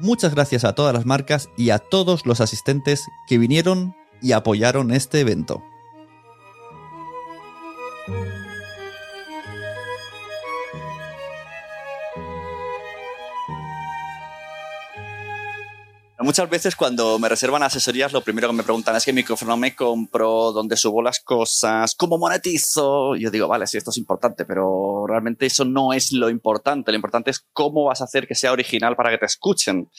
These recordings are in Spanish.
Muchas gracias a todas las marcas y a todos los asistentes que vinieron y apoyaron este evento. Muchas veces cuando me reservan asesorías, lo primero que me preguntan es qué micrófono me compro, dónde subo las cosas, cómo monetizo. Yo digo, vale, sí, esto es importante, pero realmente eso no es lo importante. Lo importante es cómo vas a hacer que sea original para que te escuchen.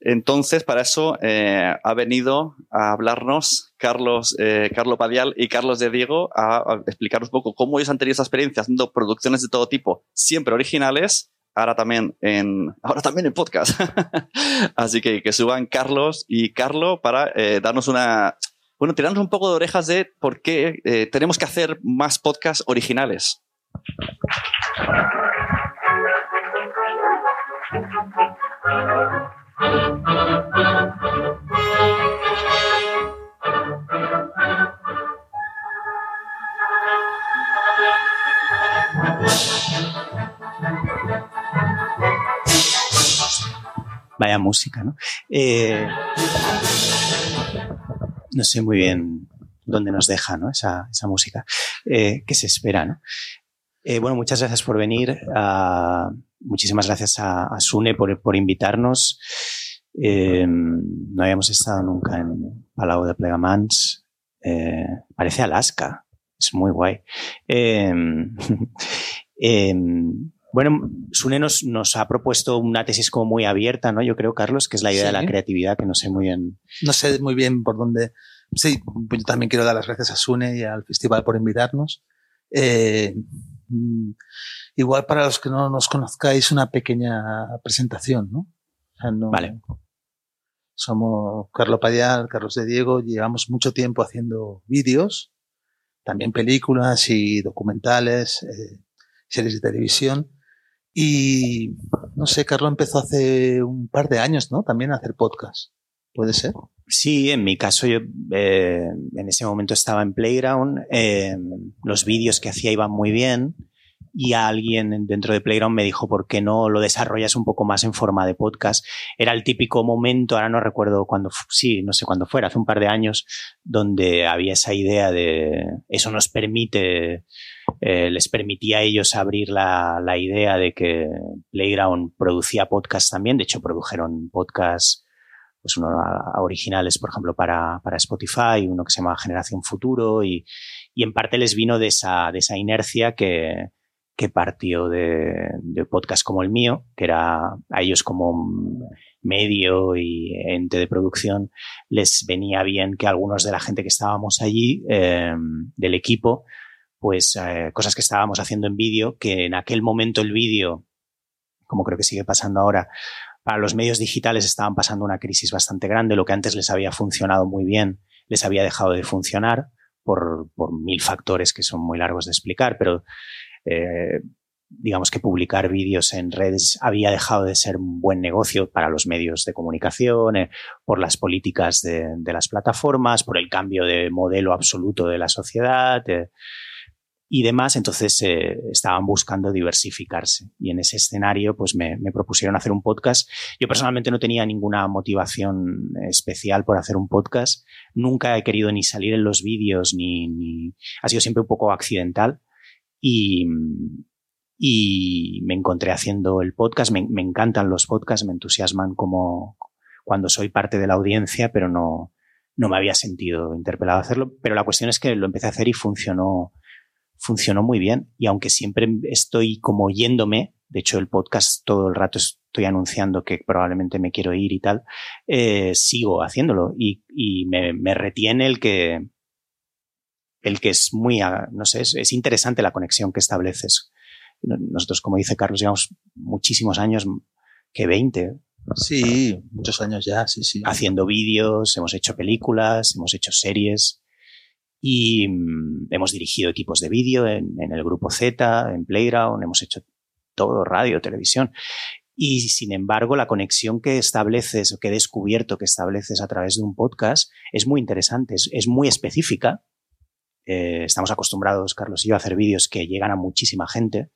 Entonces, para eso eh, ha venido a hablarnos Carlos, eh, Carlos Padial y Carlos de Diego a, a explicaros un poco cómo ellos han tenido esa experiencia haciendo producciones de todo tipo, siempre originales, ahora también en, ahora también en podcast. Así que que suban Carlos y Carlo para eh, darnos una, bueno, tirarnos un poco de orejas de por qué eh, tenemos que hacer más podcasts originales. Vaya música, ¿no? Eh, no sé muy bien dónde nos deja ¿no? esa, esa música. Eh, ¿Qué se espera? ¿no? Eh, bueno, muchas gracias por venir. Uh, muchísimas gracias a, a Sune por, por invitarnos. Eh, no habíamos estado nunca en Palau de Plegamans. Eh, parece Alaska. Es muy guay. Bueno, Sune nos, nos, ha propuesto una tesis como muy abierta, ¿no? Yo creo, Carlos, que es la idea sí. de la creatividad, que no sé muy bien. No sé muy bien por dónde. Sí, yo también quiero dar las gracias a Sune y al festival por invitarnos. Eh, igual para los que no nos conozcáis, una pequeña presentación, ¿no? O sea, no vale. Somos Carlos Payal, Carlos de Diego, llevamos mucho tiempo haciendo vídeos, también películas y documentales, eh, series de televisión. Y no sé, Carlos empezó hace un par de años, ¿no? También a hacer podcast. ¿Puede ser? Sí, en mi caso yo eh, en ese momento estaba en Playground, eh, los vídeos que hacía iban muy bien y alguien dentro de Playground me dijo, ¿por qué no lo desarrollas un poco más en forma de podcast? Era el típico momento, ahora no recuerdo cuándo, sí, no sé cuándo fuera, hace un par de años, donde había esa idea de, eso nos permite, eh, les permitía a ellos abrir la, la idea de que Playground producía podcast también, de hecho produjeron podcast pues uno originales, por ejemplo, para, para, Spotify, uno que se llama Generación Futuro, y, y en parte les vino de esa, de esa inercia que, que partió de, de podcast como el mío, que era a ellos como medio y ente de producción, les venía bien que algunos de la gente que estábamos allí, eh, del equipo, pues eh, cosas que estábamos haciendo en vídeo, que en aquel momento el vídeo, como creo que sigue pasando ahora, para los medios digitales estaban pasando una crisis bastante grande. Lo que antes les había funcionado muy bien les había dejado de funcionar por, por mil factores que son muy largos de explicar, pero eh, digamos que publicar vídeos en redes había dejado de ser un buen negocio para los medios de comunicación, eh, por las políticas de, las plataformas, por el cambio de modelo absoluto de la sociedad. Y demás, entonces eh, estaban buscando diversificarse. Y en ese escenario, pues me, me, propusieron hacer un podcast. Yo personalmente no tenía ninguna motivación especial por hacer un podcast. Nunca he querido ni salir en los vídeos, ni, ni... ha sido siempre un poco accidental. Y, y me encontré haciendo el podcast. Me, me encantan los podcasts, me entusiasman como cuando soy parte de la audiencia, pero no, no me había sentido interpelado a hacerlo, pero la cuestión es que lo empecé a hacer y funcionó, funcionó muy bien. Y aunque siempre estoy como yéndome, de hecho el podcast todo el rato estoy anunciando que probablemente me quiero ir y tal, eh, sigo haciéndolo y, y me, me, retiene el que, el que es muy, no sé, es, es interesante la conexión que estableces. Nosotros, como dice Carlos, llevamos muchísimos años, que 20, Sí, muchos años ya, sí, sí. Haciendo vídeos, hemos hecho películas, hemos hecho series y mm, hemos dirigido equipos de vídeo en, el grupo Z, en Playground, hemos hecho todo, radio, televisión. Y sin embargo, la conexión que estableces o que he descubierto que estableces a través de un podcast es muy interesante, es, es muy específica. Eh, estamos acostumbrados, Carlos y yo, a hacer vídeos que llegan a muchísima gente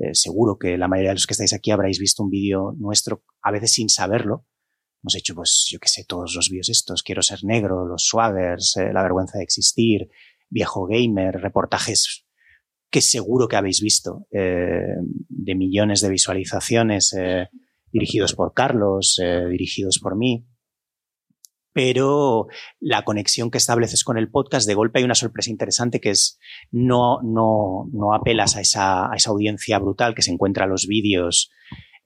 eh, seguro que la mayoría de los que estáis aquí habréis visto un vídeo nuestro, a veces sin saberlo. Hemos hecho, pues, yo qué sé, todos los vídeos estos. Quiero ser negro, los swaggers, eh, la vergüenza de existir, viejo gamer, reportajes que seguro que habéis visto, eh, de millones de visualizaciones, eh, dirigidos por Carlos, dirigidos por mí pero la conexión que estableces con el podcast, de golpe hay una sorpresa interesante que es no, no, no apelas a esa, a esa audiencia brutal que se encuentra los vídeos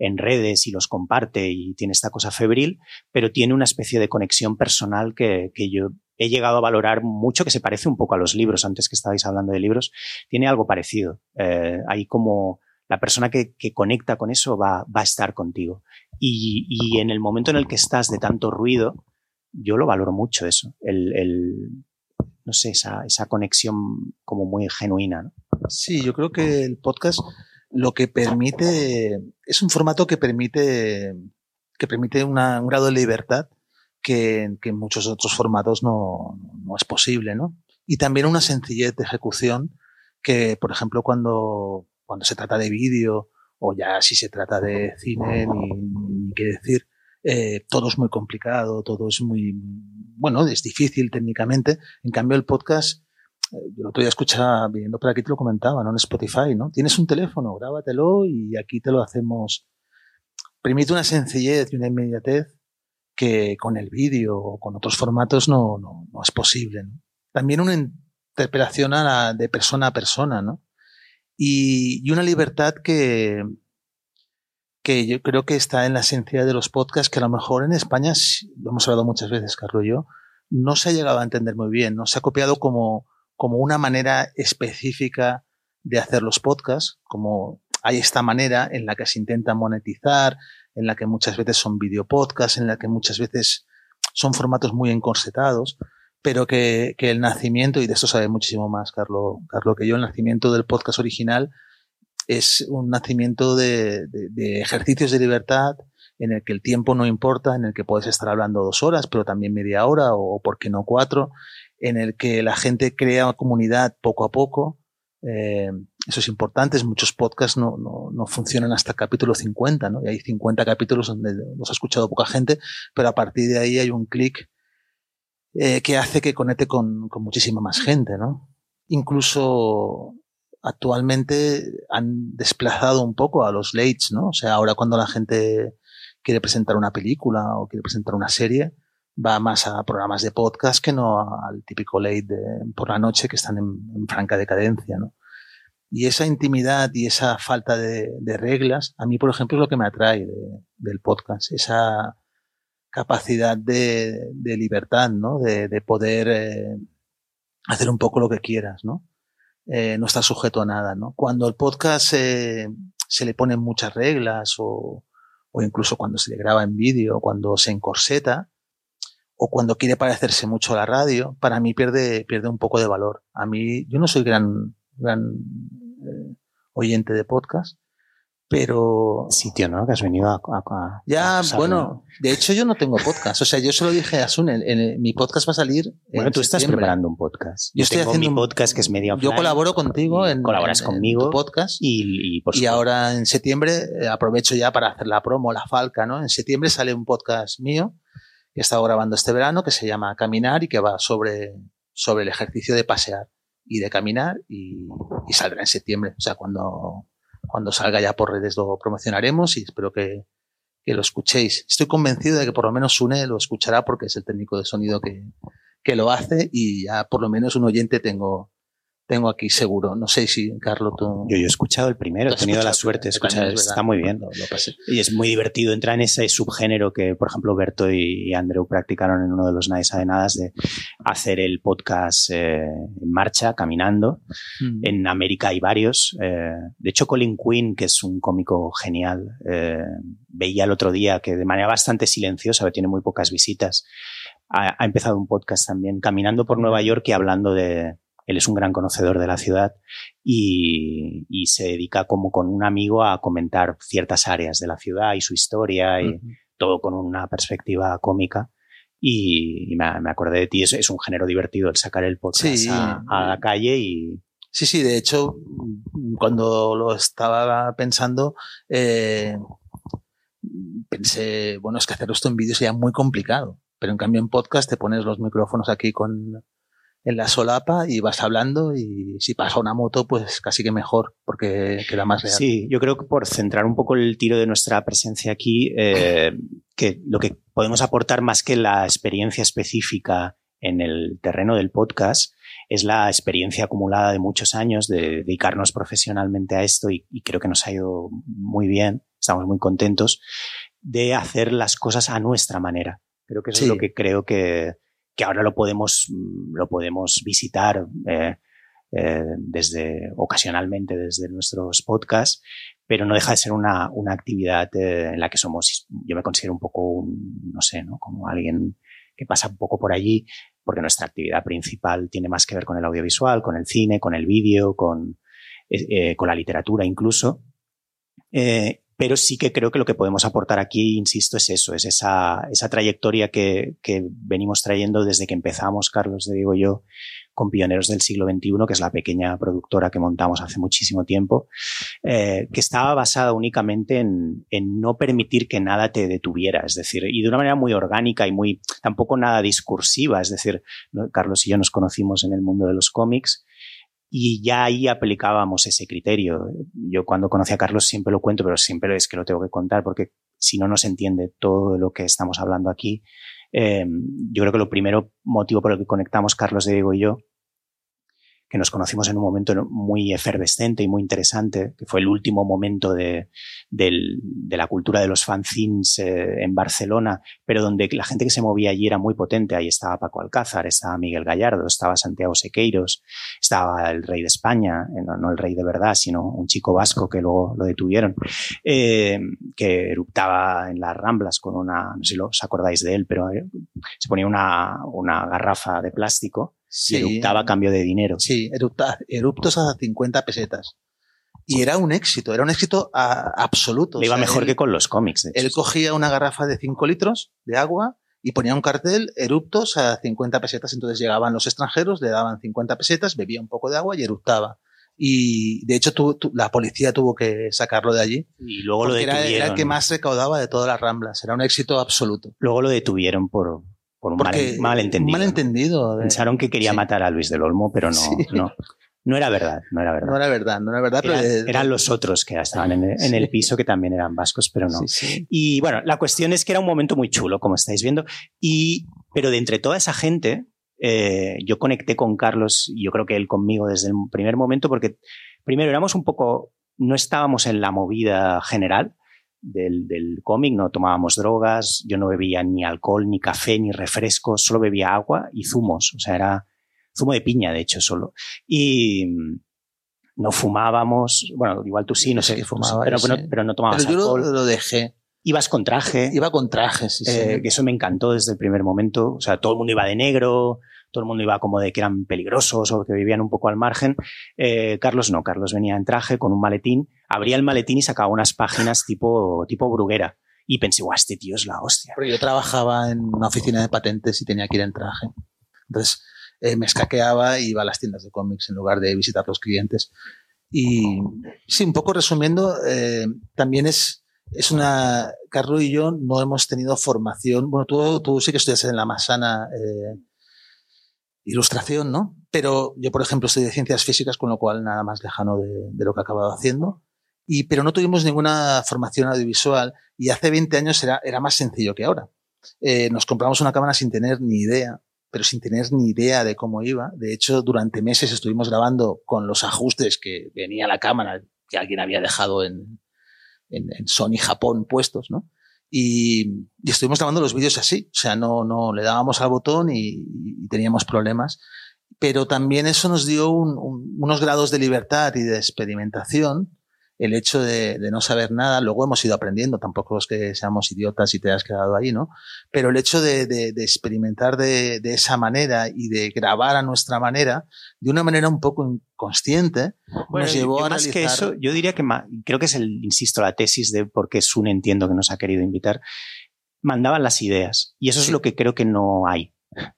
en redes y los comparte y tiene esta cosa febril, pero tiene una especie de conexión personal que, que yo he llegado a valorar mucho, que se parece un poco a los libros, antes que estabais hablando de libros, tiene algo parecido. Eh, hay como la persona que, que, conecta con eso va, va a estar contigo. Y, y en el momento en el que estás de tanto ruido, yo lo valoro mucho eso, el, el no sé, esa, esa, conexión como muy genuina. ¿no? Sí, yo creo que el podcast lo que permite, es un formato que permite, que permite una, un grado de libertad que, que, en muchos otros formatos no, no es posible, ¿no? Y también una sencillez de ejecución que, por ejemplo, cuando, cuando se trata de vídeo o ya si se trata de cine, ni, ni qué decir, eh, todo es muy complicado, todo es muy, bueno, es difícil técnicamente. En cambio, el podcast, yo el otro día escuchaba, viendo por aquí te lo comentaba, ¿no? En Spotify, ¿no? Tienes un teléfono, grábatelo y aquí te lo hacemos. Permite una sencillez y una inmediatez que con el vídeo o con otros formatos no, no, no es posible. También una interpelación a de persona a persona, ¿no? Y, y una libertad que, que yo creo que está en la esencia de los podcasts, que a lo mejor en España, lo hemos hablado muchas veces, Carlos y yo, no se ha llegado a entender muy bien, no se ha copiado como, como una manera específica de hacer los podcasts, como hay esta manera en la que se intenta monetizar, en la que muchas veces son videopodcasts, en la que muchas veces son formatos muy encorsetados, pero que, el nacimiento, y de esto sabe muchísimo más Carlos, Carlos que yo, el nacimiento del podcast original es un nacimiento de, de, de, ejercicios de libertad en el que el tiempo no importa, en el que puedes estar hablando dos horas, pero también media hora o, por qué no cuatro, en el que la gente crea comunidad poco a poco. Eh, eso es importante, muchos podcasts no, no, no, funcionan hasta capítulo 50, ¿no? Y hay 50 capítulos donde los ha escuchado poca gente, pero a partir de ahí hay un clic eh, que hace que conecte con, con muchísima más gente, ¿no? Incluso actualmente han desplazado un poco a los lates, ¿no? O sea, ahora cuando la gente quiere presentar una película o quiere presentar una serie, va más a programas de podcast que no al típico late de, por la noche que están en, en, franca decadencia, ¿no? Y esa intimidad y esa falta de, de, reglas, a mí, por ejemplo, es lo que me atrae de, del podcast, esa capacidad de, libertad, ¿no? De, poder eh, hacer un poco lo que quieras, ¿no? eh, no está sujeto a nada, ¿no? Cuando el podcast eh, se le ponen muchas reglas o, o incluso cuando se le graba en vídeo, cuando se encorseta o cuando quiere parecerse mucho a la radio, para mí pierde, pierde un poco de valor. A mí, yo no soy gran, gran eh, oyente de podcast, pero sitio, ¿no? Que has venido a, a, a ya, a bueno, de hecho yo no tengo podcast, o sea, yo se lo dije a Sun, en, en, mi podcast va a salir. Bueno, tú estás septiembre. preparando un podcast. Yo, yo estoy haciendo mi podcast que es medio Yo colaboro contigo en colaboras en, conmigo en tu podcast y, y, por y ahora en septiembre eh, aprovecho ya para hacer la promo, la falca, ¿no? En septiembre sale un podcast mío que he estado grabando este verano que se llama Caminar y que va sobre sobre el ejercicio de pasear y de caminar y, y saldrá en septiembre, o sea, cuando cuando salga ya por redes lo promocionaremos y espero que, que lo escuchéis. Estoy convencido de que por lo menos Sune lo escuchará porque es el técnico de sonido que, que lo hace y ya por lo menos un oyente tengo, tengo aquí seguro. No sé si, Carlos, tú... Yo, yo he escuchado el primero, he tenido la suerte de escuchar, está muy bien. Lo, lo pasé. Y es muy divertido entrar en ese subgénero que, por ejemplo, Berto y Andrew practicaron en uno de los Nadie sabe nada, de hacer el podcast eh, en marcha, caminando. Mm. En América hay varios. Eh, de hecho, Colin Quinn, que es un cómico genial, eh, veía el otro día que de manera bastante silenciosa, tiene muy pocas visitas, ha, ha empezado un podcast también, caminando por Nueva York y hablando de, él es un gran conocedor de la ciudad y, y, se dedica como con un amigo a comentar ciertas áreas de la ciudad y su historia y todo con una perspectiva cómica. Y, y me, me, acordé de ti, es, es, un género divertido el sacar el podcast Sí. a, a, la calle y... Sí, sí, de hecho, cuando lo estaba pensando, eh, pensé, bueno, es que hacer esto en vídeo sería muy complicado, pero en cambio en podcast te pones los micrófonos aquí con en la solapa y vas hablando y si pasa una moto, pues casi que mejor, porque queda más real. Sí, yo creo que por centrar un poco el tiro de nuestra presencia aquí, eh, que lo que podemos aportar más que la experiencia específica en el terreno del podcast es la experiencia acumulada de muchos años de dedicarnos profesionalmente a esto y, y creo que nos ha ido muy bien, estamos muy contentos de hacer las cosas a nuestra manera. Creo que eso Sí. es lo que creo que, que ahora lo podemos, mm, lo podemos visitar eh, eh, desde ocasionalmente desde nuestros podcasts, pero no deja de ser una, una actividad eh, en la que somos, yo me considero un poco un, no sé, ¿no? como alguien que pasa un poco por allí, porque nuestra actividad principal tiene más que ver con el audiovisual, con el cine, con el vídeo, con, eh, con la literatura incluso. Eh, pero sí que creo que lo que podemos aportar aquí, insisto, es eso, es esa, esa trayectoria que, que, venimos trayendo desde que empezamos, Carlos, digo yo, con Pioneros del siglo XXI, que es la pequeña productora que montamos hace muchísimo tiempo, eh, que estaba basada únicamente en, en, no permitir que nada te detuviera, es decir, y de una manera muy orgánica y muy, tampoco nada discursiva, es decir, Carlos y yo nos conocimos en el mundo de los cómics, y ya ahí aplicábamos ese criterio. Yo cuando conocí a Carlos siempre lo cuento, pero siempre es que lo tengo que contar porque si no, no se entiende todo lo que estamos hablando aquí. Eh, yo creo que lo primero motivo por el que conectamos Carlos, Diego y yo, que nos conocimos en un momento muy efervescente y muy interesante, que fue el último momento de, de, la cultura de los fanzines eh, en Barcelona, pero donde la gente que se movía allí era muy potente. Ahí estaba Paco Alcázar, estaba Miguel Gallardo, estaba Santiago Sequeiros, estaba el rey de España, eh, no, el rey de verdad, sino un chico vasco que luego lo detuvieron, eh, que eruptaba en las Ramblas con una, no sé si os acordáis de él, pero se ponía una, una garrafa de plástico Sí, y eruptaba a cambio de dinero. Sí, erupta, eruptos a 50 pesetas. Y era un éxito, era un éxito a, absoluto. Le iba o sea, mejor él, que con los cómics. Él cogía una garrafa de 5 litros de agua y ponía un cartel, eruptos a 50 pesetas. Entonces llegaban los extranjeros, le daban 50 pesetas, bebía un poco de agua y eruptaba. Y de hecho tu, tu, la policía tuvo que sacarlo de allí. Y luego lo detuvieron. Era, era, el que más recaudaba de todas las ramblas. Era un éxito absoluto. Luego lo detuvieron por, por un mal, malentendido. malentendido. ¿no? Pensaron que quería sí. matar a Luis del Olmo, pero no, sí. no, no era verdad, no era verdad. No era verdad, no era verdad. Eran, pero eran los otros que estaban en el, en el, piso que también eran vascos, pero no. Y bueno, la cuestión es que era un momento muy chulo, como estáis viendo, y, pero de entre toda esa gente, eh, yo conecté con Carlos, y yo creo que él conmigo desde el primer momento, porque primero éramos un poco, no estábamos en la movida general, del, del cómic, no tomábamos drogas, yo no bebía ni alcohol, ni café, ni refrescos, solo bebía agua y zumos, o sea, era zumo de piña, de hecho, solo. Y no fumábamos, bueno, igual tú sí, no sé, sí, fumaba, pero, pero, pero, no tomabas pero yo alcohol. Lo, lo dejé. Ibas con traje. Iba con traje, sí, eh, sí. Que eso me encantó desde el primer momento. O sea, todo el mundo iba de negro, todo el mundo iba como de que eran peligrosos o que vivían un poco al margen. Eh, Carlos no, Carlos venía en traje con un maletín, abría el maletín y sacaba unas páginas tipo, tipo bruguera. Y pensé, guau, este tío es la hostia. Porque yo trabajaba en una oficina de patentes y tenía que ir en traje. Entonces eh, me escaqueaba y iba a las tiendas de cómics en lugar de visitar a los clientes. Y sí, un poco resumiendo, eh, también es, es una. Carlos y yo no hemos tenido formación. Bueno, tú, tú sí que estudias en la Masana eh, ilustración, ¿no? Pero yo, por ejemplo, estoy de ciencias físicas, con lo cual nada más lejano de, de lo que he acabado haciendo. Y, pero no tuvimos ninguna formación audiovisual y hace 20 años era, era más sencillo que ahora. Eh, nos compramos una cámara sin tener ni idea, pero sin tener ni idea de cómo iba. De hecho, durante meses estuvimos grabando con los ajustes que venía la cámara que alguien había dejado en, en, en Sony Japón puestos, ¿no? Y, y, estuvimos grabando los vídeos así, o sea, no, no le dábamos al botón y, y teníamos problemas. Pero también eso nos dio un, un, unos grados de libertad y de experimentación el hecho de, de, no saber nada, luego hemos ido aprendiendo, tampoco es que seamos idiotas y te has quedado ahí, ¿no? Pero el hecho de, de, de experimentar de, esa manera y de grabar a nuestra manera, de una manera un poco inconsciente, bueno, nos llevó yo a más analizar... que eso, yo diría que más, creo que es el, insisto, la tesis de por qué Sun entiendo que nos ha querido invitar, mandaban las ideas y eso sí. es lo que creo que no hay.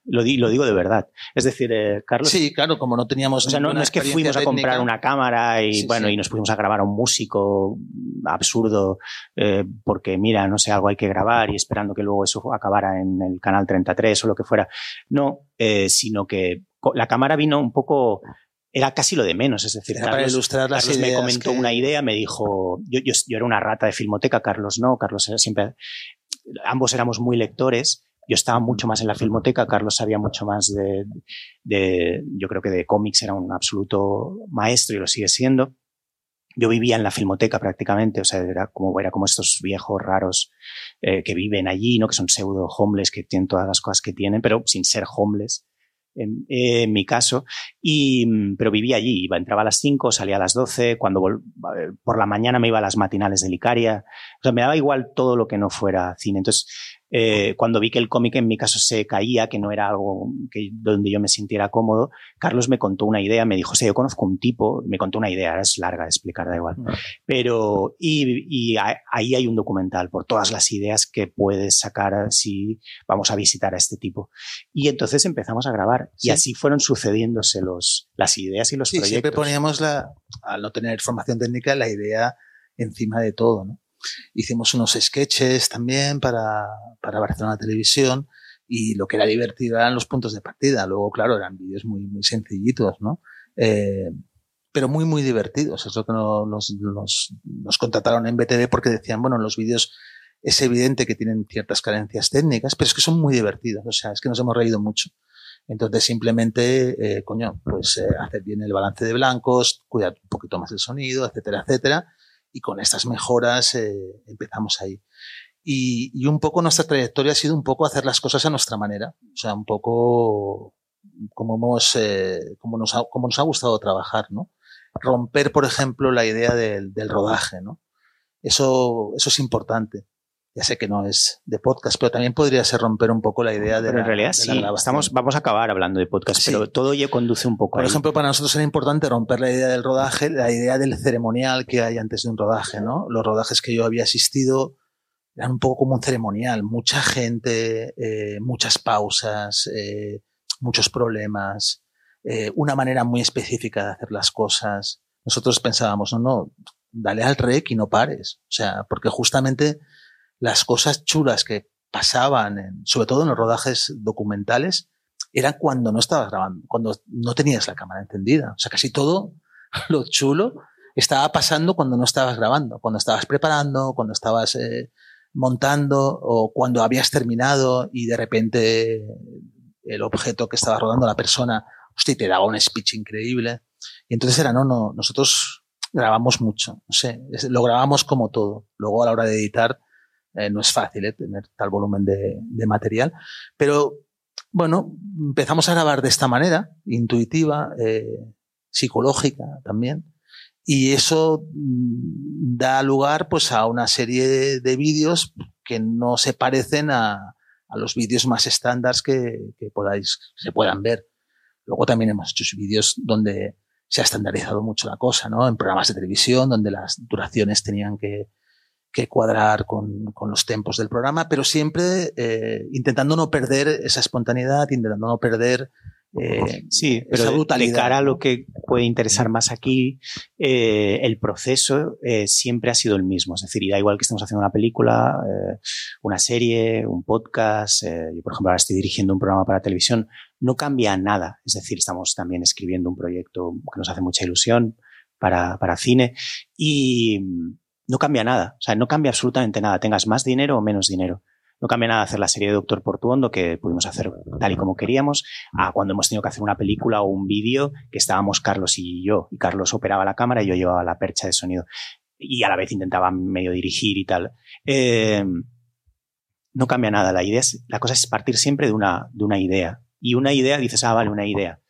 Lo, di, lo, digo de verdad. Es decir, eh, Carlos. Sí, claro, como no teníamos. O sea, no, no es que fuimos a comprar una cámara y sí, bueno, sí. y nos pusimos a grabar a un músico absurdo, eh, porque mira, no sé, algo hay que grabar y esperando que luego eso acabara en el canal 33 o lo que fuera. No, eh, sino que la cámara vino un poco era casi lo de menos. Es decir, era Carlos, ilustrar las Carlos ideas me comentó que... una idea, me dijo, yo, yo, yo, era una rata de filmoteca, Carlos no, Carlos era siempre, ambos éramos muy lectores. Yo estaba mucho más en la filmoteca, Carlos sabía mucho más de, de yo creo que de cómics era un absoluto maestro y lo sigue siendo. Yo vivía en la filmoteca prácticamente, o sea, era como, era como estos viejos raros eh, que viven allí, ¿no? Que son pseudo homeless, que tienen todas las cosas que tienen, pero sin ser homeless en, en, mi caso, y, pero vivía allí, iba, entraba a las 5, salía a las 12, cuando por la mañana me iba a las matinales de Licaria, o sea, me daba igual todo lo que no fuera cine. Entonces, eh, cuando vi que el cómic en mi caso se caía, que no era algo que, donde yo me sintiera cómodo, Carlos me contó una idea, me dijo, o sea, yo conozco un tipo, me contó una idea, es larga de explicar, da igual, pero, y, y ahí hay un documental por todas las ideas que puedes sacar si vamos a visitar a este tipo. Y entonces empezamos a grabar sí. y así fueron sucediéndose los, las ideas y los sí, proyectos. Siempre poníamos la, al no tener formación técnica, la idea encima de todo, ¿no? Hicimos unos sketches también para, para Barcelona Televisión y lo que era divertido eran los puntos de partida. Luego, claro, eran vídeos muy, muy sencillitos, ¿no? Eh, pero muy, muy divertidos. Es lo que nos, nos, nos contrataron en BTV porque decían, bueno, los vídeos es evidente que tienen ciertas carencias técnicas, pero es que son muy divertidos. O sea, es que nos hemos reído mucho. Entonces, simplemente, eh, coño, pues eh, hacer bien el balance de blancos, cuidar un poquito más el sonido, etcétera, etcétera y con estas mejoras eh, empezamos ahí. Y, y, un poco nuestra trayectoria ha sido un poco hacer las cosas a nuestra manera, o sea, un poco como, hemos, eh, como, nos, ha, como nos ha gustado trabajar, ¿no? Romper, por ejemplo, la idea del, del rodaje, ¿no? Eso, eso es importante ya sé que no es de podcast, pero también podría ser romper un poco la idea de pero la, en realidad de sí, estamos, vamos a acabar hablando de podcast, sí. pero todo ya conduce un poco Por ahí. ejemplo, para nosotros era importante romper la idea del rodaje, la idea del ceremonial que hay antes de un rodaje, ¿no? Los rodajes que yo había asistido eran un poco como un ceremonial, mucha gente, eh, muchas pausas, eh, muchos problemas, eh, una manera muy específica de hacer las cosas. Nosotros pensábamos, no, no, dale al rec y no pares. O sea, porque justamente las cosas chulas que pasaban, sobre todo en los rodajes documentales, eran cuando no estabas grabando, cuando no tenías la cámara encendida. O sea, casi todo lo chulo estaba pasando cuando no estabas grabando, cuando estabas preparando, cuando estabas eh, montando o cuando habías terminado y de repente el objeto que estaba rodando la persona, hostia, te daba un speech increíble. Y entonces era, no, no, nosotros grabamos mucho, no sé, lo grabamos como todo. Luego a la hora de editar, eh, no es fácil eh, tener tal volumen de, de, material, pero bueno, empezamos a grabar de esta manera, intuitiva, eh, psicológica también, y eso mm, da lugar pues a una serie de, de vídeos que no se parecen a, a los vídeos más estándares que, que, podáis, se puedan ver. Luego también hemos hecho vídeos donde se ha estandarizado mucho la cosa, ¿no? En programas de televisión donde las duraciones tenían que, que cuadrar con, con, los tempos del programa, pero siempre eh, intentando no perder esa espontaneidad, intentando no perder eh, sí, pero esa brutalidad. De, cara a lo que puede interesar más aquí, eh, el proceso eh, siempre ha sido el mismo. Es decir, da igual que estemos haciendo una película, una serie, un podcast. yo, por ejemplo, ahora estoy dirigiendo un programa para televisión. No cambia nada. Es decir, estamos también escribiendo un proyecto que nos hace mucha ilusión para, para cine y no cambia nada, o sea, no cambia absolutamente nada, tengas más dinero o menos dinero. No cambia nada hacer la serie de Doctor Portuondo, que pudimos hacer tal y como queríamos, a cuando hemos tenido que hacer una película o un vídeo que estábamos Carlos y yo. Y Carlos operaba la cámara y yo llevaba la percha de sonido. Y a la vez intentaba medio dirigir y tal. Eh, no cambia nada. La idea es, la cosa es partir siempre de una, de una idea. Y una idea, dices, ah, vale, una idea.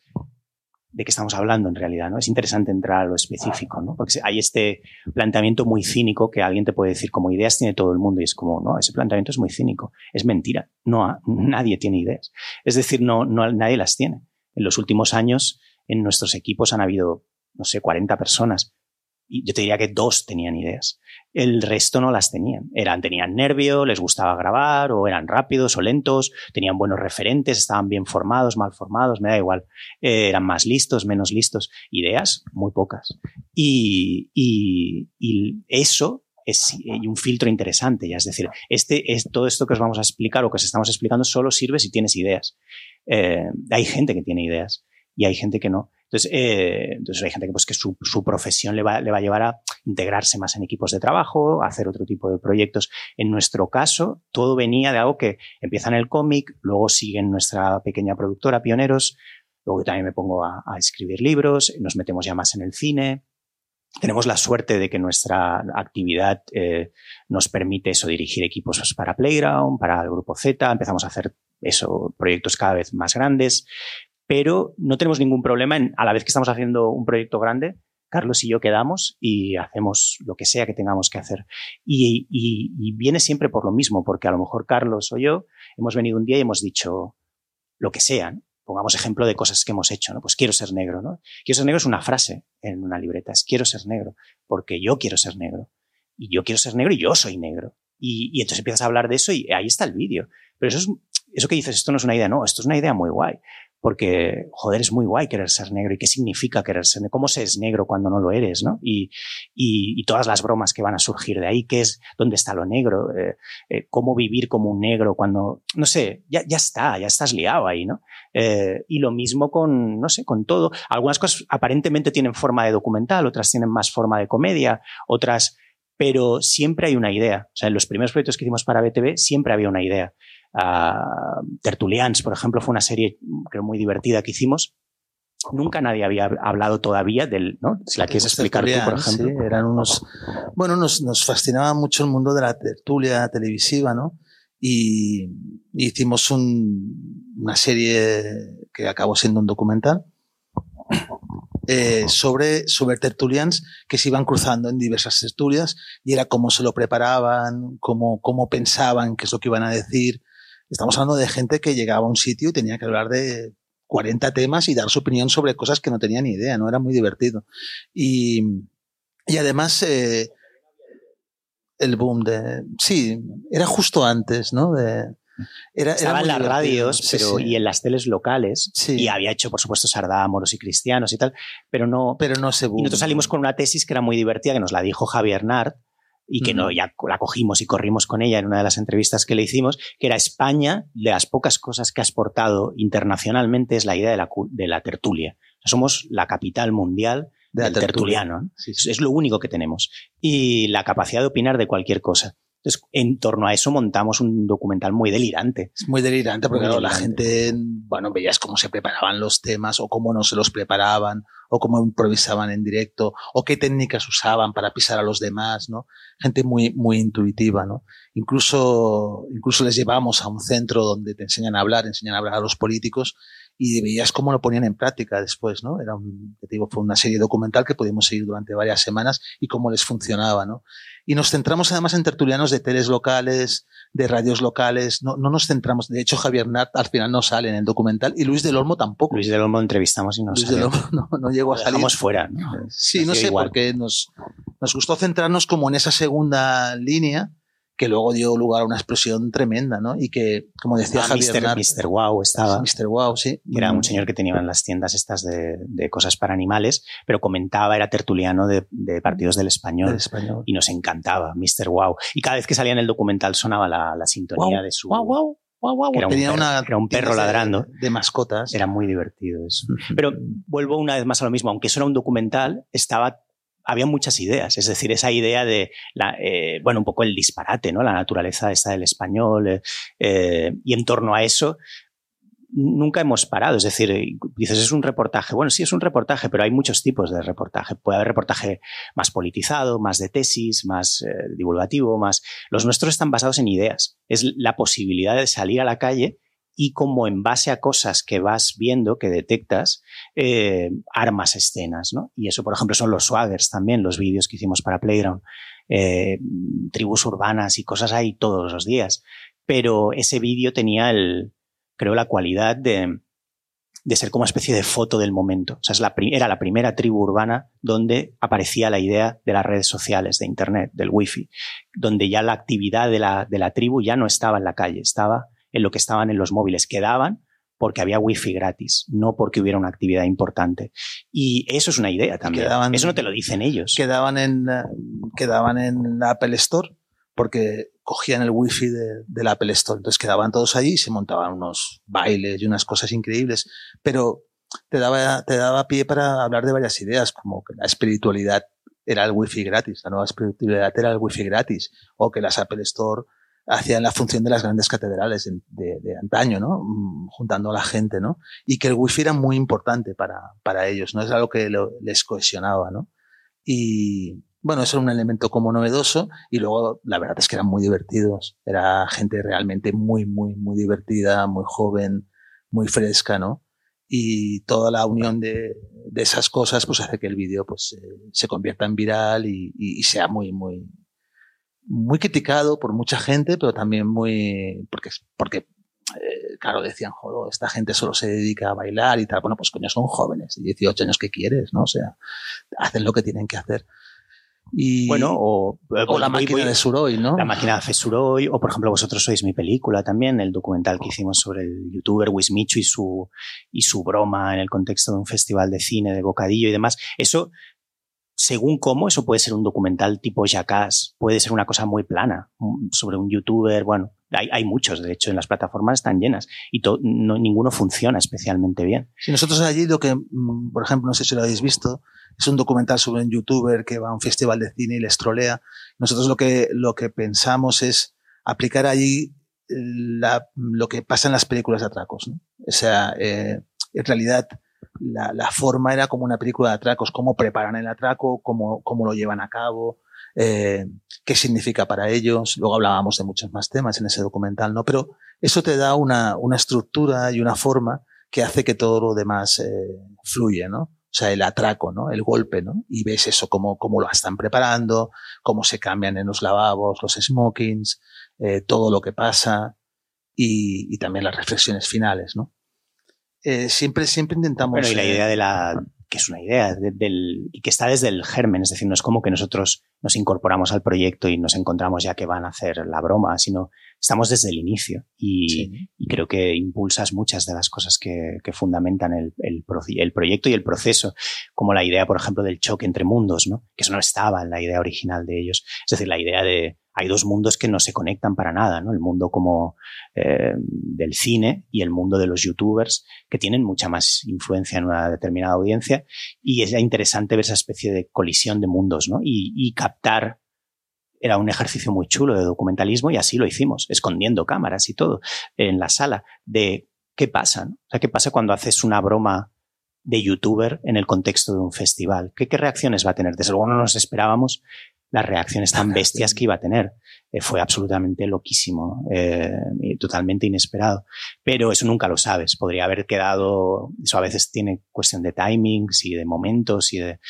¿De qué estamos hablando en realidad? ¿no? Es interesante entrar a lo específico, ¿no? Porque hay este planteamiento muy cínico que alguien te puede decir, como ideas tiene todo el mundo, y es como, no, ese planteamiento es muy cínico. Es mentira. No, nadie tiene ideas. Es decir, no, no, nadie las tiene. En los últimos años, en nuestros equipos han habido, no sé, 40 personas yo te diría que dos tenían ideas. El resto no las tenían. Eran, tenían nervio, les gustaba grabar, o eran rápidos o lentos, tenían buenos referentes, estaban bien formados, mal formados, me da igual. Eh, eran más listos, menos listos. Ideas, muy pocas. Y, y, y eso es un filtro interesante, ya es decir, este es todo esto que os vamos a explicar o que os estamos explicando solo sirve si tienes ideas. Eh, hay gente que tiene ideas y hay gente que no. Entonces, eh, entonces hay gente que, pues, que su, profesión le va, le va, a llevar a integrarse más en equipos de trabajo, a hacer otro tipo de proyectos. En nuestro caso, todo venía de algo que empieza en el cómic, luego sigue en nuestra pequeña productora, Pioneros, luego también me pongo a, a escribir libros, nos metemos ya más en el cine, tenemos la suerte de que nuestra actividad eh, nos permite eso, dirigir equipos para Playground, para el grupo Z, empezamos a hacer eso, proyectos cada vez más grandes pero no tenemos ningún problema en, a la vez que estamos haciendo un proyecto grande, Carlos y yo quedamos y hacemos lo que sea que tengamos que hacer. Y, viene siempre por lo mismo, porque a lo mejor Carlos o yo hemos venido un día y hemos dicho lo que sea. ¿no? Pongamos ejemplo de cosas que hemos hecho, ¿no? Pues quiero ser negro, ¿no? Quiero ser negro es una frase en una libreta, es quiero ser negro, porque yo quiero ser negro. Y yo quiero ser negro y yo soy negro. Y, y entonces empiezas a hablar de eso y ahí está el vídeo. Pero eso es, eso que dices, esto no es una idea, no, esto es una idea muy guay porque, joder, es muy guay querer ser negro. ¿Y qué significa querer ser negro? ¿Cómo se es negro cuando no lo eres? ¿no? Y, y, todas las bromas que van a surgir de ahí, ¿qué es? ¿Dónde está lo negro? Eh, eh, ¿Cómo vivir como un negro cuando, no sé, ya, ya está, ya estás liado ahí, ¿no? Eh, y lo mismo con, no sé, con todo. Algunas cosas aparentemente tienen forma de documental, otras tienen más forma de comedia, otras, pero siempre hay una idea. O sea, en los primeros proyectos que hicimos para BTV siempre había una idea. Uh, Tertulians, por ejemplo, fue una serie creo muy divertida que hicimos. Nunca nadie había hablado todavía del, ¿no? Si la quieres explicar tú, por ejemplo. Sí, eran unos, bueno, nos, nos fascinaba mucho el mundo de la tertulia televisiva, ¿no? Y, y hicimos un, una serie que acabó siendo un documental eh, sobre, sobre tertulians que se iban cruzando en diversas tertulias y era cómo se lo preparaban, cómo, cómo pensaban, qué es lo que iban a decir, Estamos hablando de gente que llegaba a un sitio y tenía que hablar de 40 temas y dar su opinión sobre cosas que no tenía ni idea, ¿no? Era muy divertido. Y, y además, eh, el boom de... Sí, era justo antes, ¿no? De, era, Estaba en las divertido. radios pero, sí, sí. y en las teles locales. Sí. Y había hecho, por supuesto, Sardá, Moros y Cristianos y tal. Pero no. Pero no se boom. Y nosotros salimos con una tesis que era muy divertida, que nos la dijo Javier Nart, y que no, ya la cogimos y corrimos con ella en una de las entrevistas que le hicimos, que era España, de las pocas cosas que ha exportado internacionalmente es la idea de la, de la tertulia. O sea, somos la capital mundial de del tertuliano. ¿no? Sí, sí. Es lo único que tenemos. Y la capacidad de opinar de cualquier cosa. Entonces, en torno a eso montamos un documental muy delirante. Es muy delirante porque muy delirante. la gente, bueno, veías cómo se preparaban los temas o cómo no se los preparaban o cómo improvisaban en directo o qué técnicas usaban para pisar a los demás, ¿no? Gente muy, muy intuitiva, ¿no? Incluso, incluso les llevamos a un centro donde te enseñan a hablar, enseñan a hablar a los políticos y veías cómo lo ponían en práctica después, ¿no? Era un, te digo, fue una serie documental que pudimos seguir durante varias semanas y cómo les funcionaba, ¿no? Y nos centramos además en tertulianos de teles locales, de radios locales, no, no nos centramos, de hecho Javier Nart al final no sale en el documental y Luis del Olmo tampoco. Luis del Olmo entrevistamos y no Luis salió. del Olmo no, no llegó a salir. Dejamos fuera, ¿no? Sí, no sé, igual. porque nos, nos gustó centrarnos como en esa segunda línea, que luego dio lugar a una explosión tremenda, ¿no? Y que, como decía ah, Javier Mr. Nart, Mr. Wow estaba. Mr. Wow, sí. Era un señor que tenía en las tiendas estas de, de cosas para animales, pero comentaba, era tertuliano de, de partidos del español, del español, Y nos encantaba, Mr. Wow. Y cada vez que salía en el documental sonaba la, la sintonía wow, de su. Wow, wow. Wow, wow, era, un tenía perro, una, era un perro ladrando. De, de, mascotas. Era muy divertido eso. Pero vuelvo una vez más a lo mismo. Aunque eso era un documental, estaba había muchas ideas, es decir, esa idea de, la, eh, bueno, un poco el disparate, ¿no? La naturaleza esta del español, eh, eh, y en torno a eso, nunca hemos parado. Es decir, dices, es un reportaje. Bueno, sí, es un reportaje, pero hay muchos tipos de reportaje. Puede haber reportaje más politizado, más de tesis, más divulgativo, más. Los nuestros están basados en ideas. Es la posibilidad de salir a la calle y como en base a cosas que vas viendo, que detectas, eh, armas escenas, ¿no? Y eso, por ejemplo, son los swaggers también, los vídeos que hicimos para Playground. Eh, tribus urbanas y cosas ahí todos los días. Pero ese vídeo tenía el, creo, la cualidad de, de ser como una especie de foto del momento. O sea, es la, era la primera tribu urbana donde aparecía la idea de las redes sociales, de Internet, del Wi-Fi, donde ya la actividad de la, de la tribu ya no estaba en la calle, estaba en lo que estaban en los móviles. Quedaban porque había wifi gratis, no porque hubiera una actividad importante. Y eso es una idea también. eso no te lo dicen ellos. Quedaban en, quedaban en la Apple Store porque cogían el wifi de, del Apple Store. Entonces quedaban todos allí y se montaban unos bailes y unas cosas increíbles. Pero te daba, te daba pie para hablar de varias ideas, como que la espiritualidad era el wifi gratis, la nueva espiritualidad era el wifi gratis, o que las Apple Store hacían la función de las grandes catedrales de, de, antaño, ¿no? Mm, juntando a la gente, ¿no? Y que el wifi era muy importante para, para ellos, ¿no? Es algo que les cohesionaba, ¿no? Y, bueno, eso era un elemento como novedoso y luego la verdad es que eran muy divertidos. Era gente realmente muy, muy, muy divertida, muy joven, muy fresca, ¿no? Y toda la unión de, de esas cosas pues hace que el vídeo pues se convierta en viral y, sea muy, muy, muy criticado por mucha gente, pero también muy, porque, porque, eh, claro, decían, joder, esta gente solo se dedica a bailar y tal. Bueno, pues coño, son jóvenes, 18 años que quieres, ¿no? O sea, hacen lo que tienen que hacer. Y, bueno, o, o la máquina de Suroy, ¿no? La máquina de Suroy, o por ejemplo, vosotros sois mi película también, el documental que hicimos sobre el youtuber Wismichu y su, y su broma en el contexto de un festival de cine, de bocadillo y demás. Eso según cómo, eso puede ser un documental tipo Jackass, puede ser una cosa muy plana sobre un youtuber, bueno, hay, hay muchos, de hecho, en las plataformas están llenas y no, ninguno funciona especialmente bien. Si nosotros allí lo que, mm, por ejemplo, no sé si lo habéis visto, es un documental sobre un youtuber que va a un festival de cine y les trolea. Nosotros lo que, lo que pensamos es aplicar allí la, lo que pasa en las películas de atracos. O sea, eh, en realidad la, la, forma era como una película de atracos, cómo preparan el atraco, cómo, cómo lo llevan a cabo, eh, qué significa para ellos. Luego hablábamos de muchos más temas en ese documental, ¿no? Pero eso te da una, una estructura y una forma que hace que todo lo demás eh, fluya, ¿no? O sea, el atraco, ¿no? El golpe, ¿no? Y ves eso, cómo, cómo lo están preparando, cómo se cambian en los lavabos, los smokings, eh, todo lo que pasa y, y también las reflexiones finales, ¿no? Eh, siempre, siempre intentamos. Bueno, y la idea de la. que es una idea, de, del, y que está desde el germen, es decir, no es como que nosotros nos incorporamos al proyecto y nos encontramos ya que van a hacer la broma, sino estamos desde el inicio. Y, sí. y creo que impulsas muchas de las cosas que, que fundamentan el, el, el, proyecto y el proceso, como la idea, por ejemplo, del choque entre mundos, ¿no? Que eso no estaba en la idea original de ellos. Es decir, la idea de hay dos mundos que no se conectan para nada, ¿no? El mundo como eh, del cine y el mundo de los youtubers, que tienen mucha más influencia en una determinada audiencia, y es interesante ver esa especie de colisión de mundos, ¿no? Y, captar era un ejercicio muy chulo de documentalismo y así lo hicimos, escondiendo cámaras y todo en la sala, de qué pasa, ¿no? O sea, qué pasa cuando haces una broma de youtuber en el contexto de un festival. ¿Qué, qué reacciones va a tener? Desde luego no nos esperábamos las reacciones tan bestias que iba a tener. Eh, fue absolutamente loquísimo, eh, y totalmente inesperado. Pero eso nunca lo sabes. Podría haber quedado, eso a veces tiene cuestión de timings y de momentos y de,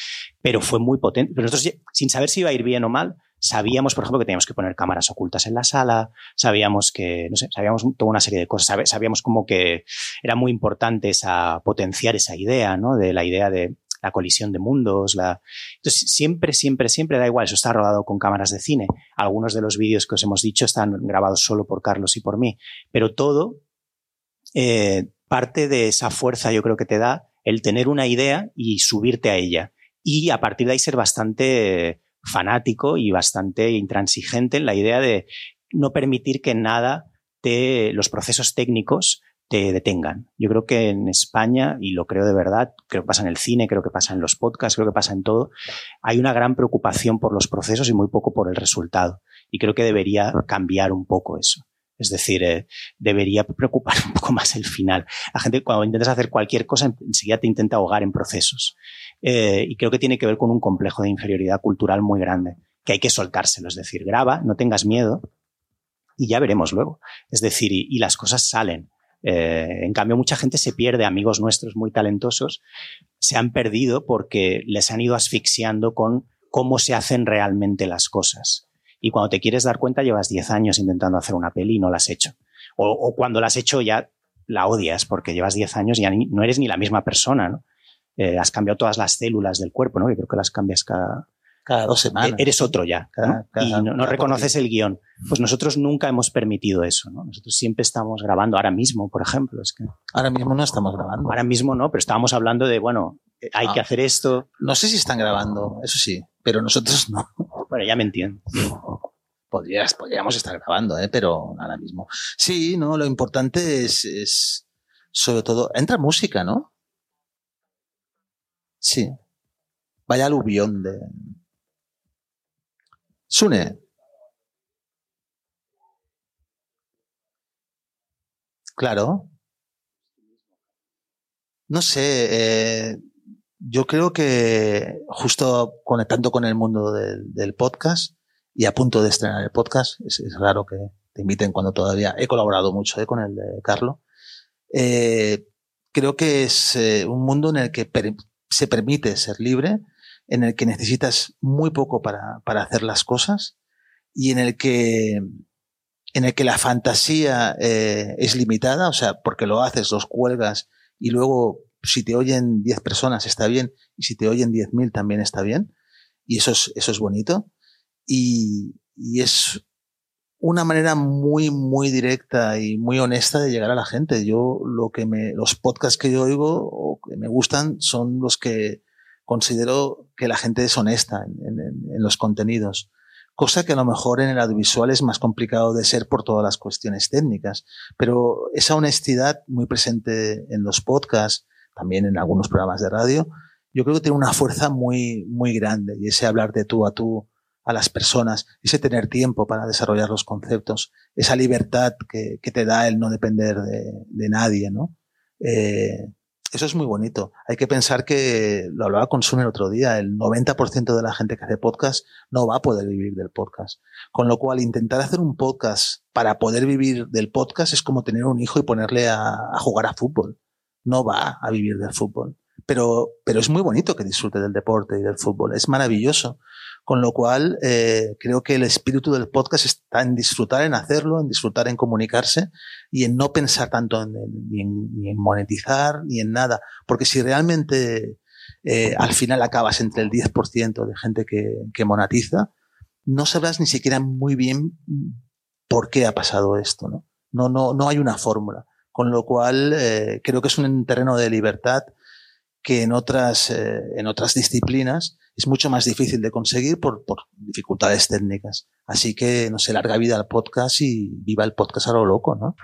pero fue muy potente. Pero nosotros, sin saber si iba a ir bien o mal, sabíamos, por ejemplo, que teníamos que poner cámaras ocultas en la sala, sabíamos que, no sé, sabíamos toda una serie de cosas, sabíamos como que era muy importante esa, potenciar esa idea, ¿no? De la idea de, la colisión de mundos, la... Entonces, siempre, siempre, siempre da igual, eso está rodado con cámaras de cine. Algunos de los vídeos que os hemos dicho están grabados solo por Carlos y por mí, pero todo eh, parte de esa fuerza yo creo que te da el tener una idea y subirte a ella. Y a partir de ahí ser bastante fanático y bastante intransigente en la idea de no permitir que nada de los procesos técnicos te detengan. Yo creo que en España, y lo creo de verdad, creo que pasa en el cine, creo que pasa en los podcasts, creo que pasa en todo, hay una gran preocupación por los procesos y muy poco por el resultado. Y creo que debería cambiar un poco eso. Es decir, eh, debería preocupar un poco más el final. La gente cuando intentas hacer cualquier cosa enseguida te intenta ahogar en procesos. Eh, y creo que tiene que ver con un complejo de inferioridad cultural muy grande, que hay que soltárselo. Es decir, graba, no tengas miedo y ya veremos luego. Es decir, y, las cosas salen. Eh, en cambio, mucha gente se pierde, amigos nuestros muy talentosos, se han perdido porque les han ido asfixiando con cómo se hacen realmente las cosas. Y cuando te quieres dar cuenta, llevas 10 años intentando hacer una peli y no la has hecho. O, cuando la has hecho ya la odias porque llevas 10 años y ya no eres ni la misma persona, ¿no? Eh, has cambiado todas las células del cuerpo, ¿no? Que creo que las cambias cada, cada dos semanas. Eres otro ya. y no, reconoces el guion. Pues nosotros nunca hemos permitido eso, ¿no? Nosotros siempre estamos grabando, ahora mismo, por ejemplo. Es que, ahora mismo no estamos grabando. Ahora mismo no, pero estábamos hablando de, bueno, eh, hay que ah. hacer esto. No sé si están grabando, eso sí, pero nosotros no. Bueno, ya me entiendo. Podrías, podríamos estar grabando, ¿eh? pero ahora mismo. Sí, no, lo importante es, es sobre todo, entra música, ¿no? Sí. Vaya aluvión de. Sune. Claro. No sé, eh, yo creo que justo conectando con el mundo del, podcast y a punto de estrenar el podcast, es, raro que te inviten cuando todavía he colaborado mucho eh, con el de Carlo. Eh, creo que es un mundo en el que se permite ser libre, en el que necesitas muy poco para, para hacer las cosas y en el que en el que la fantasía eh, es limitada, o sea, porque lo haces, los cuelgas y luego si te oyen 10 personas está bien y si te oyen 10.000 también está bien y eso es, eso es bonito y, y es una manera muy, muy directa y muy honesta de llegar a la gente. Yo, lo que me, los podcasts que yo oigo o que me gustan son los que considero que la gente es honesta en, los contenidos. Cosa que a lo mejor en el audiovisual es más complicado de ser por todas las cuestiones técnicas. Pero esa honestidad muy presente en los podcasts, también en algunos programas de radio, yo creo que tiene una fuerza muy, muy grande. Y ese hablar de tú a tú, a las personas, ese tener tiempo para desarrollar los conceptos, esa libertad que, te da el no depender de, de nadie, ¿no? Eh, eso es muy bonito. Hay que pensar que, lo hablaba con Sun el otro día, el 90% de la gente que hace podcast no va a poder vivir del podcast. Con lo cual, intentar hacer un podcast para poder vivir del podcast es como tener un hijo y ponerle a, a jugar a fútbol. No va a vivir del fútbol. Pero, pero es muy bonito que disfrute del deporte y del fútbol. Es maravilloso. Con lo cual, eh, creo que el espíritu del podcast está en disfrutar en hacerlo, en disfrutar en comunicarse y en no pensar tanto en, ni, en, monetizar ni en nada. Porque si realmente eh, al final acabas entre el 10% de gente que, que monetiza, no sabrás ni siquiera muy bien por qué ha pasado esto, ¿no? No, no, no hay una fórmula. Con lo cual, eh, creo que es un terreno de libertad que en otras, eh, en otras disciplinas es mucho más difícil de conseguir por, por, dificultades técnicas. Así que, no sé, larga vida al podcast y viva el podcast a lo loco, ¿no?